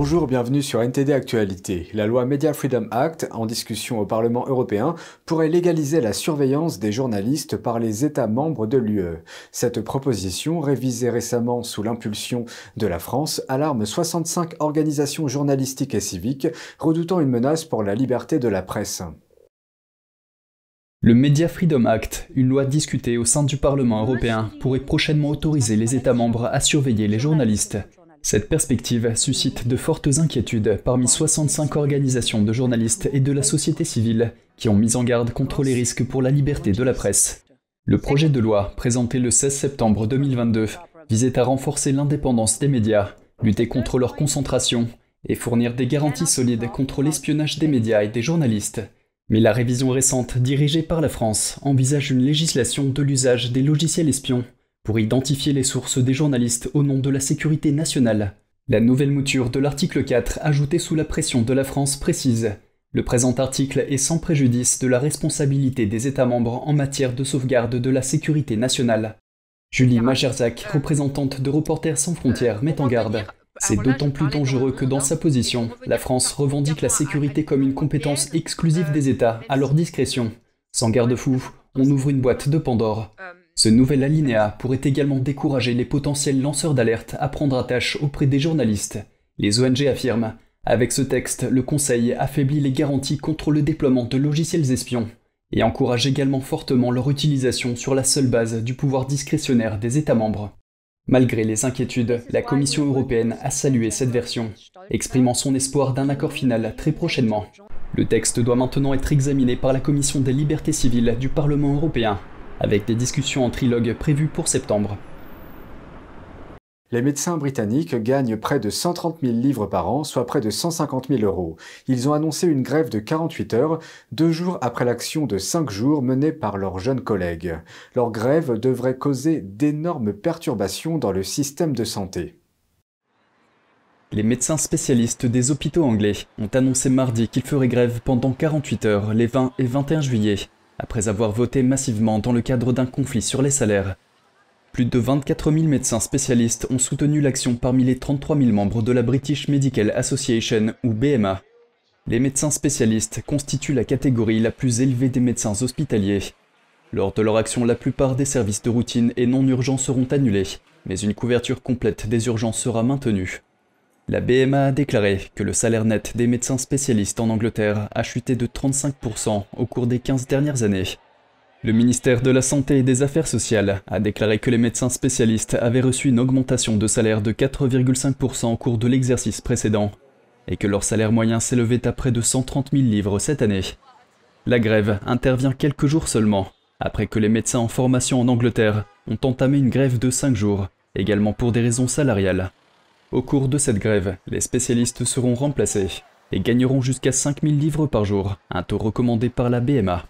Bonjour, bienvenue sur NTD Actualité. La loi Media Freedom Act, en discussion au Parlement européen, pourrait légaliser la surveillance des journalistes par les États membres de l'UE. Cette proposition, révisée récemment sous l'impulsion de la France, alarme 65 organisations journalistiques et civiques, redoutant une menace pour la liberté de la presse. Le Media Freedom Act, une loi discutée au sein du Parlement européen, pourrait prochainement autoriser les États membres à surveiller les journalistes. Cette perspective suscite de fortes inquiétudes parmi 65 organisations de journalistes et de la société civile qui ont mis en garde contre les risques pour la liberté de la presse. Le projet de loi, présenté le 16 septembre 2022, visait à renforcer l'indépendance des médias, lutter contre leur concentration et fournir des garanties solides contre l'espionnage des médias et des journalistes. Mais la révision récente dirigée par la France envisage une législation de l'usage des logiciels espions pour identifier les sources des journalistes au nom de la sécurité nationale. La nouvelle mouture de l'article 4, ajoutée sous la pression de la France, précise Le présent article est sans préjudice de la responsabilité des États membres en matière de sauvegarde de la sécurité nationale. Julie Majerzac, représentante de Reporters sans frontières, met en garde. C'est d'autant plus dangereux que dans sa position, la France revendique la sécurité comme une compétence exclusive des États, à leur discrétion. Sans garde-fou, on ouvre une boîte de Pandore. Ce nouvel alinéa pourrait également décourager les potentiels lanceurs d'alerte à prendre attache auprès des journalistes. Les ONG affirment Avec ce texte, le Conseil affaiblit les garanties contre le déploiement de logiciels espions et encourage également fortement leur utilisation sur la seule base du pouvoir discrétionnaire des États membres. Malgré les inquiétudes, la Commission européenne a salué cette version, exprimant son espoir d'un accord final très prochainement. Le texte doit maintenant être examiné par la Commission des libertés civiles du Parlement européen avec des discussions en trilogue prévues pour septembre. Les médecins britanniques gagnent près de 130 000 livres par an, soit près de 150 000 euros. Ils ont annoncé une grève de 48 heures, deux jours après l'action de 5 jours menée par leurs jeunes collègues. Leur grève devrait causer d'énormes perturbations dans le système de santé. Les médecins spécialistes des hôpitaux anglais ont annoncé mardi qu'ils feraient grève pendant 48 heures les 20 et 21 juillet après avoir voté massivement dans le cadre d'un conflit sur les salaires. Plus de 24 000 médecins spécialistes ont soutenu l'action parmi les 33 000 membres de la British Medical Association ou BMA. Les médecins spécialistes constituent la catégorie la plus élevée des médecins hospitaliers. Lors de leur action, la plupart des services de routine et non urgents seront annulés, mais une couverture complète des urgences sera maintenue. La BMA a déclaré que le salaire net des médecins spécialistes en Angleterre a chuté de 35% au cours des 15 dernières années. Le ministère de la Santé et des Affaires sociales a déclaré que les médecins spécialistes avaient reçu une augmentation de salaire de 4,5% au cours de l'exercice précédent, et que leur salaire moyen s'élevait à près de 130 000 livres cette année. La grève intervient quelques jours seulement, après que les médecins en formation en Angleterre ont entamé une grève de 5 jours, également pour des raisons salariales. Au cours de cette grève, les spécialistes seront remplacés et gagneront jusqu'à 5000 livres par jour, un taux recommandé par la BMA.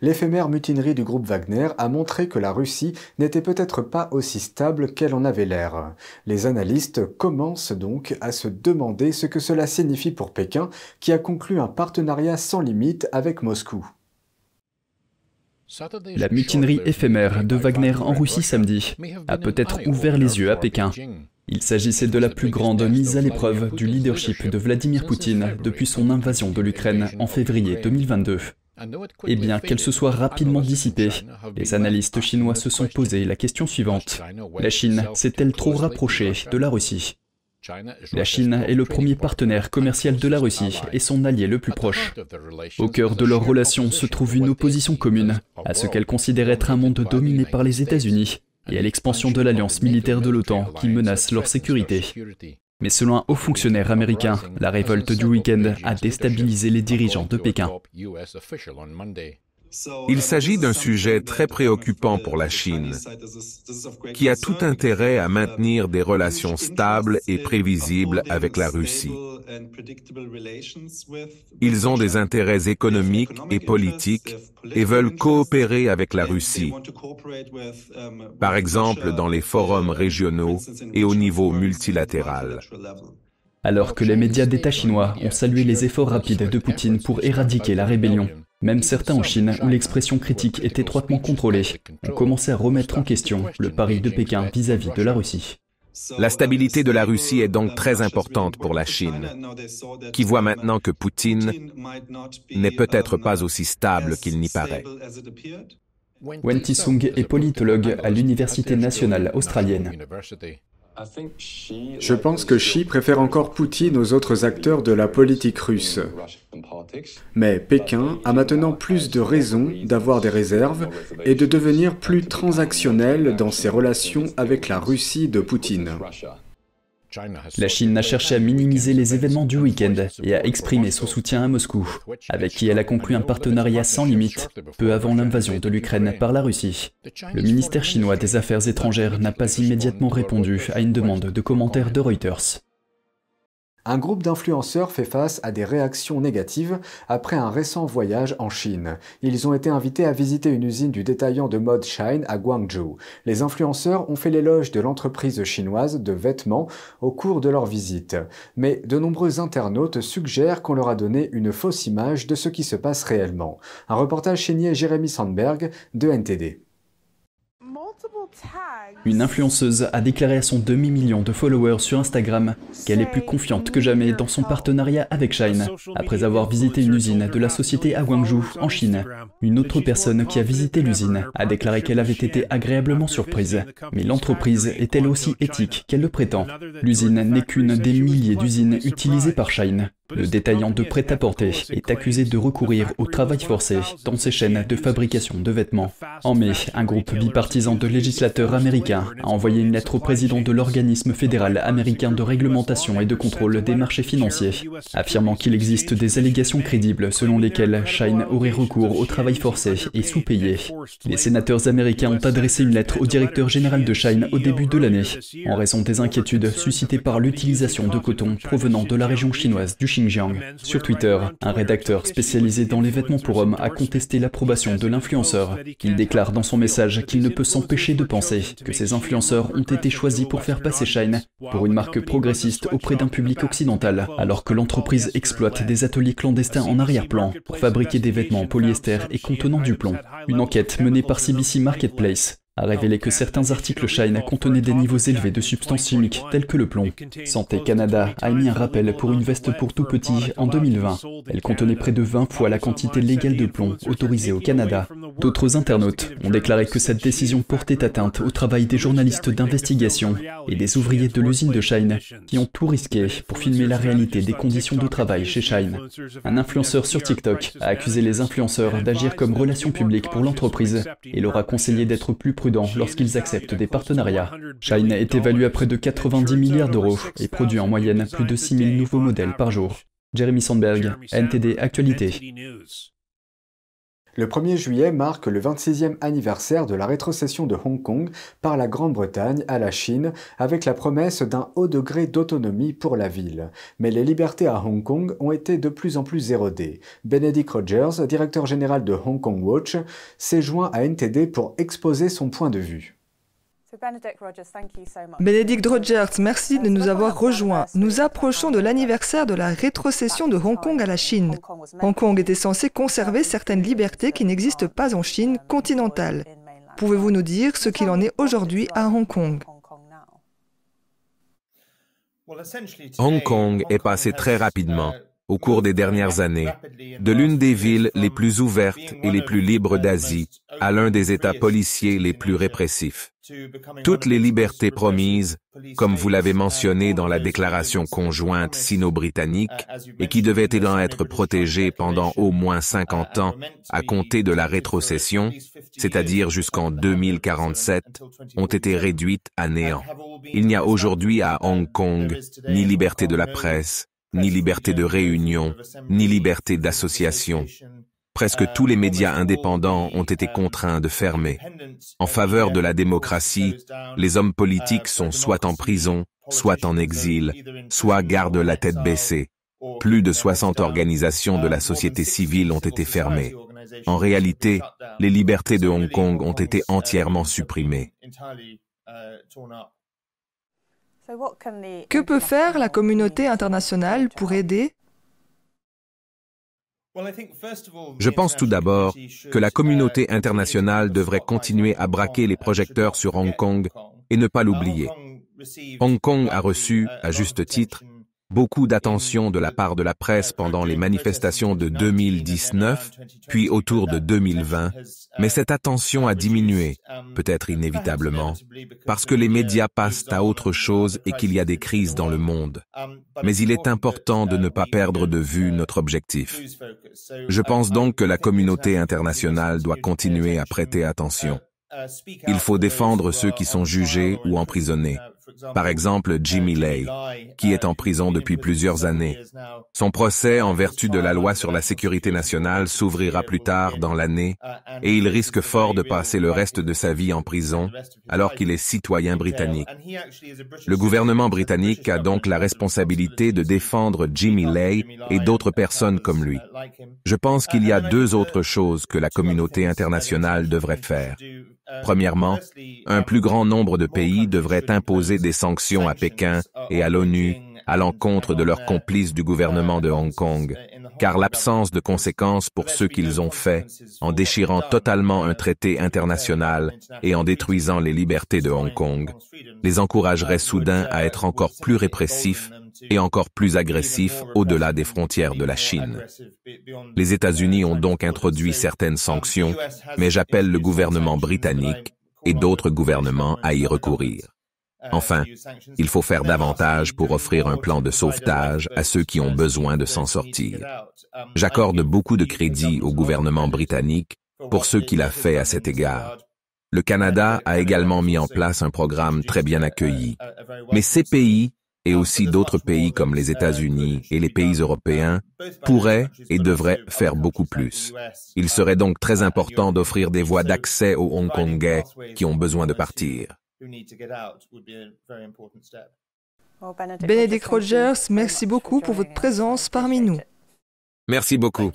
L'éphémère mutinerie du groupe Wagner a montré que la Russie n'était peut-être pas aussi stable qu'elle en avait l'air. Les analystes commencent donc à se demander ce que cela signifie pour Pékin, qui a conclu un partenariat sans limite avec Moscou. La mutinerie éphémère de Wagner en Russie samedi a peut-être ouvert les yeux à Pékin. Il s'agissait de la plus grande mise à l'épreuve du leadership de Vladimir Poutine depuis son invasion de l'Ukraine en février 2022. Et bien qu'elle se soit rapidement dissipée, les analystes chinois se sont posé la question suivante. La Chine s'est-elle trop rapprochée de la Russie? La Chine est le premier partenaire commercial de la Russie et son allié le plus proche. Au cœur de leurs relations se trouve une opposition commune à ce qu'elle considère être un monde dominé par les États-Unis et à l'expansion de l'alliance militaire de l'OTAN qui menace leur sécurité. Mais selon un haut fonctionnaire américain, la révolte du week-end a déstabilisé les dirigeants de Pékin. Il s'agit d'un sujet très préoccupant pour la Chine, qui a tout intérêt à maintenir des relations stables et prévisibles avec la Russie. Ils ont des intérêts économiques et politiques et veulent coopérer avec la Russie, par exemple dans les forums régionaux et au niveau multilatéral. Alors que les médias d'État chinois ont salué les efforts rapides de Poutine pour éradiquer la rébellion, même certains en Chine, où l'expression critique est étroitement contrôlée, ont commencé à remettre en question le pari de Pékin vis-à-vis de la Russie. La stabilité de la Russie est donc très importante pour la Chine, qui voit maintenant que Poutine n'est peut-être pas aussi stable qu'il n'y paraît. Wen Tisung est politologue à l'Université nationale australienne. Je pense que Xi préfère encore Poutine aux autres acteurs de la politique russe. Mais Pékin a maintenant plus de raisons d'avoir des réserves et de devenir plus transactionnel dans ses relations avec la Russie de Poutine. La Chine a cherché à minimiser les événements du week-end et à exprimer son soutien à Moscou, avec qui elle a conclu un partenariat sans limite peu avant l'invasion de l'Ukraine par la Russie. Le ministère chinois des Affaires étrangères n'a pas immédiatement répondu à une demande de commentaires de Reuters un groupe d'influenceurs fait face à des réactions négatives après un récent voyage en Chine. Ils ont été invités à visiter une usine du détaillant de mode Shine à Guangzhou. Les influenceurs ont fait l'éloge de l'entreprise chinoise de vêtements au cours de leur visite. Mais de nombreux internautes suggèrent qu'on leur a donné une fausse image de ce qui se passe réellement. Un reportage signé Jérémy Sandberg de NTD. Une influenceuse a déclaré à son demi-million de followers sur Instagram qu'elle est plus confiante que jamais dans son partenariat avec Shine, après avoir visité une usine de la société à Guangzhou, en Chine. Une autre personne qui a visité l'usine a déclaré qu'elle avait été agréablement surprise. Mais l'entreprise est elle aussi éthique qu'elle le prétend? L'usine n'est qu'une des milliers d'usines utilisées par Shine. Le détaillant de prêt-à-porter est accusé de recourir au travail forcé dans ses chaînes de fabrication de vêtements. En mai, un groupe bipartisan de législateurs américains a envoyé une lettre au président de l'organisme fédéral américain de réglementation et de contrôle des marchés financiers, affirmant qu'il existe des allégations crédibles selon lesquelles Shine aurait recours au travail forcé et sous-payé. Les sénateurs américains ont adressé une lettre au directeur général de Shine au début de l'année, en raison des inquiétudes suscitées par l'utilisation de coton provenant de la région chinoise du sur Twitter, un rédacteur spécialisé dans les vêtements pour hommes a contesté l'approbation de l'influenceur. Il déclare dans son message qu'il ne peut s'empêcher de penser que ces influenceurs ont été choisis pour faire passer Shine pour une marque progressiste auprès d'un public occidental, alors que l'entreprise exploite des ateliers clandestins en arrière-plan pour fabriquer des vêtements en polyester et contenant du plomb. Une enquête menée par CBC Marketplace a révélé que certains articles Shine contenaient des niveaux élevés de substances chimiques telles que le plomb. Santé Canada a émis un rappel pour une veste pour tout petit en 2020. Elle contenait près de 20 fois la quantité légale de plomb autorisée au Canada. D'autres internautes ont déclaré que cette décision portait atteinte au travail des journalistes d'investigation et des ouvriers de l'usine de Shine qui ont tout risqué pour filmer la réalité des conditions de travail chez Shine. Un influenceur sur TikTok a accusé les influenceurs d'agir comme relations publiques pour l'entreprise et leur a conseillé d'être plus lorsqu'ils acceptent des partenariats. Shine est évalué à près de 90 milliards d'euros et produit en moyenne plus de 6000 nouveaux modèles par jour. Jeremy Sandberg, NTD Actualité. Le 1er juillet marque le 26e anniversaire de la rétrocession de Hong Kong par la Grande-Bretagne à la Chine avec la promesse d'un haut degré d'autonomie pour la ville. Mais les libertés à Hong Kong ont été de plus en plus érodées. Benedict Rogers, directeur général de Hong Kong Watch, s'est joint à NTD pour exposer son point de vue. Benedict Rogers, merci de nous avoir rejoints. Nous approchons de l'anniversaire de la rétrocession de Hong Kong à la Chine. Hong Kong était censé conserver certaines libertés qui n'existent pas en Chine continentale. Pouvez-vous nous dire ce qu'il en est aujourd'hui à Hong Kong? Hong Kong est passé très rapidement au cours des dernières années, de l'une des villes les plus ouvertes et les plus libres d'Asie à l'un des États policiers les plus répressifs. Toutes les libertés promises, comme vous l'avez mentionné dans la déclaration conjointe sino-britannique, et qui devaient être protégées pendant au moins 50 ans à compter de la rétrocession, c'est-à-dire jusqu'en 2047, ont été réduites à néant. Il n'y a aujourd'hui à Hong Kong ni liberté de la presse, ni liberté de réunion, ni liberté d'association. Presque tous les médias indépendants ont été contraints de fermer. En faveur de la démocratie, les hommes politiques sont soit en prison, soit en exil, soit gardent la tête baissée. Plus de 60 organisations de la société civile ont été fermées. En réalité, les libertés de Hong Kong ont été entièrement supprimées. Que peut faire la communauté internationale pour aider? Je pense tout d'abord que la communauté internationale devrait continuer à braquer les projecteurs sur Hong Kong et ne pas l'oublier. Hong Kong a reçu, à juste titre, beaucoup d'attention de la part de la presse pendant les manifestations de 2019, puis autour de 2020, mais cette attention a diminué, peut-être inévitablement, parce que les médias passent à autre chose et qu'il y a des crises dans le monde. Mais il est important de ne pas perdre de vue notre objectif. Je pense donc que la communauté internationale doit continuer à prêter attention. Il faut défendre ceux qui sont jugés ou emprisonnés. Par exemple, Jimmy Lay, qui est en prison depuis plusieurs années. Son procès en vertu de la loi sur la sécurité nationale s'ouvrira plus tard dans l'année et il risque fort de passer le reste de sa vie en prison alors qu'il est citoyen britannique. Le gouvernement britannique a donc la responsabilité de défendre Jimmy Lay et d'autres personnes comme lui. Je pense qu'il y a deux autres choses que la communauté internationale devrait faire. Premièrement, un plus grand nombre de pays devraient imposer des sanctions à Pékin et à l'ONU à l'encontre de leurs complices du gouvernement de Hong Kong, car l'absence de conséquences pour ceux qu'ils ont fait, en déchirant totalement un traité international et en détruisant les libertés de Hong Kong, les encouragerait soudain à être encore plus répressifs et encore plus agressifs au-delà des frontières de la Chine. Les États-Unis ont donc introduit certaines sanctions, mais j'appelle le gouvernement britannique et d'autres gouvernements à y recourir. Enfin, il faut faire davantage pour offrir un plan de sauvetage à ceux qui ont besoin de s'en sortir. J'accorde beaucoup de crédit au gouvernement britannique pour ce qu'il a fait à cet égard. Le Canada a également mis en place un programme très bien accueilli. Mais ces pays et aussi d'autres pays comme les États-Unis et les pays européens pourraient et devraient faire beaucoup plus. Il serait donc très important d'offrir des voies d'accès aux Hongkongais qui ont besoin de partir. Benedict Rogers, merci beaucoup pour votre présence parmi nous. Merci beaucoup.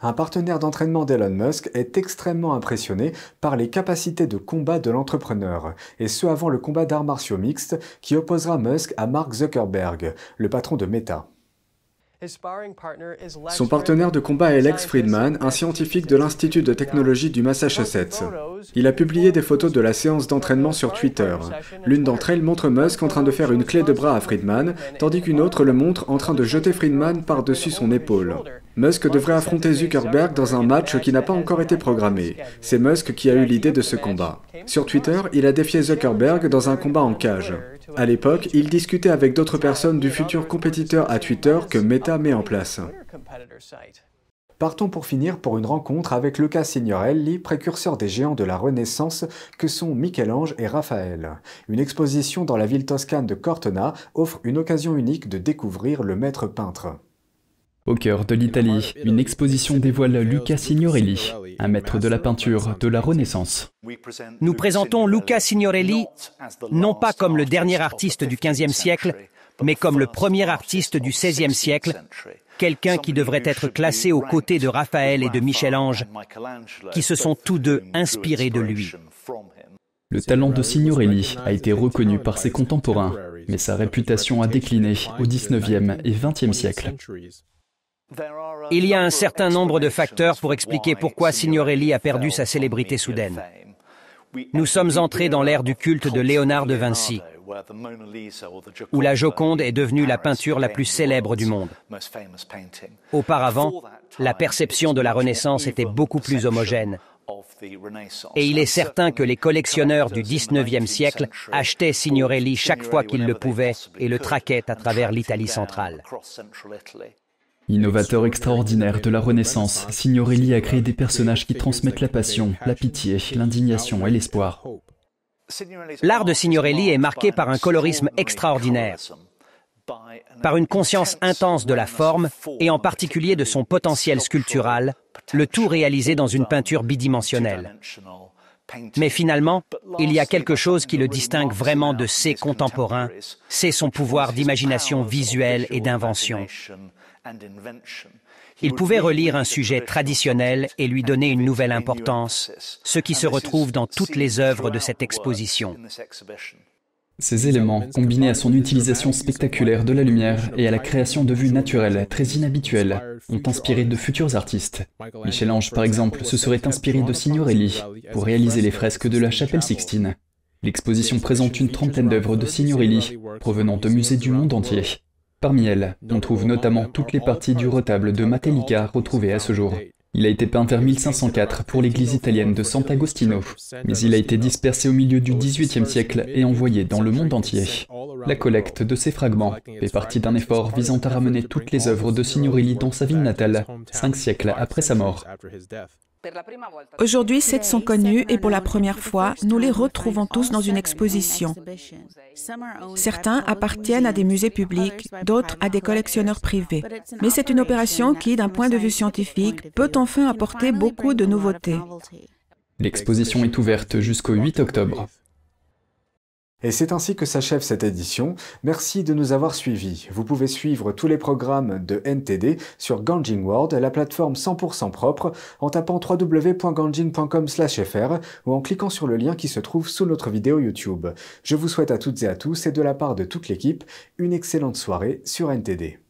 Un partenaire d'entraînement d'Elon Musk est extrêmement impressionné par les capacités de combat de l'entrepreneur, et ce avant le combat d'arts martiaux mixtes qui opposera Musk à Mark Zuckerberg, le patron de Meta. Son partenaire de combat est Lex Friedman, un scientifique de l'Institut de technologie du Massachusetts. Il a publié des photos de la séance d'entraînement sur Twitter. L'une d'entre elles montre Musk en train de faire une clé de bras à Friedman, tandis qu'une autre le montre en train de jeter Friedman par-dessus son épaule. Musk devrait affronter Zuckerberg dans un match qui n'a pas encore été programmé. C'est Musk qui a eu l'idée de ce combat. Sur Twitter, il a défié Zuckerberg dans un combat en cage. À l'époque, il discutait avec d'autres personnes du futur compétiteur à Twitter que Meta met en place. Partons pour finir pour une rencontre avec Luca Signorelli, précurseur des géants de la Renaissance que sont Michel-Ange et Raphaël. Une exposition dans la ville toscane de Cortona offre une occasion unique de découvrir le maître peintre. Au cœur de l'Italie, une exposition dévoile Luca Signorelli, un maître de la peinture de la Renaissance. Nous présentons Luca Signorelli non pas comme le dernier artiste du XVe siècle, mais comme le premier artiste du XVIe siècle, quelqu'un qui devrait être classé aux côtés de Raphaël et de Michel-Ange, qui se sont tous deux inspirés de lui. Le talent de Signorelli a été reconnu par ses contemporains, mais sa réputation a décliné au XIXe et XXe siècle. Il y a un certain nombre de facteurs pour expliquer pourquoi Signorelli a perdu sa célébrité soudaine. Nous sommes entrés dans l'ère du culte de Léonard de Vinci, où la Joconde est devenue la peinture la plus célèbre du monde. Auparavant, la perception de la Renaissance était beaucoup plus homogène. Et il est certain que les collectionneurs du XIXe siècle achetaient Signorelli chaque fois qu'ils le pouvaient et le traquaient à travers l'Italie centrale. Innovateur extraordinaire de la Renaissance, Signorelli a créé des personnages qui transmettent la passion, la pitié, l'indignation et l'espoir. L'art de Signorelli est marqué par un colorisme extraordinaire, par une conscience intense de la forme et en particulier de son potentiel sculptural, le tout réalisé dans une peinture bidimensionnelle. Mais finalement, il y a quelque chose qui le distingue vraiment de ses contemporains, c'est son pouvoir d'imagination visuelle et d'invention. Il pouvait relire un sujet traditionnel et lui donner une nouvelle importance, ce qui se retrouve dans toutes les œuvres de cette exposition. Ces éléments, combinés à son utilisation spectaculaire de la lumière et à la création de vues naturelles très inhabituelles, ont inspiré de futurs artistes. Michel-Ange, par exemple, se serait inspiré de Signorelli pour réaliser les fresques de la chapelle Sixtine. L'exposition présente une trentaine d'œuvres de Signorelli provenant de musées du monde entier. Parmi elles, on trouve notamment toutes les parties du retable de Matelica retrouvées à ce jour. Il a été peint vers 1504 pour l'église italienne de Sant'Agostino, mais il a été dispersé au milieu du XVIIIe siècle et envoyé dans le monde entier. La collecte de ces fragments fait partie d'un effort visant à ramener toutes les œuvres de Signorelli dans sa ville natale, cinq siècles après sa mort. Aujourd'hui, sept sont connus et pour la première fois, nous les retrouvons tous dans une exposition. Certains appartiennent à des musées publics, d'autres à des collectionneurs privés. Mais c'est une opération qui, d'un point de vue scientifique, peut enfin apporter beaucoup de nouveautés. L'exposition est ouverte jusqu'au 8 octobre. Et c'est ainsi que s'achève cette édition. Merci de nous avoir suivis. Vous pouvez suivre tous les programmes de NTD sur Ganjin World, la plateforme 100% propre, en tapant www.ganjin.com/fr ou en cliquant sur le lien qui se trouve sous notre vidéo YouTube. Je vous souhaite à toutes et à tous et de la part de toute l'équipe une excellente soirée sur NTD.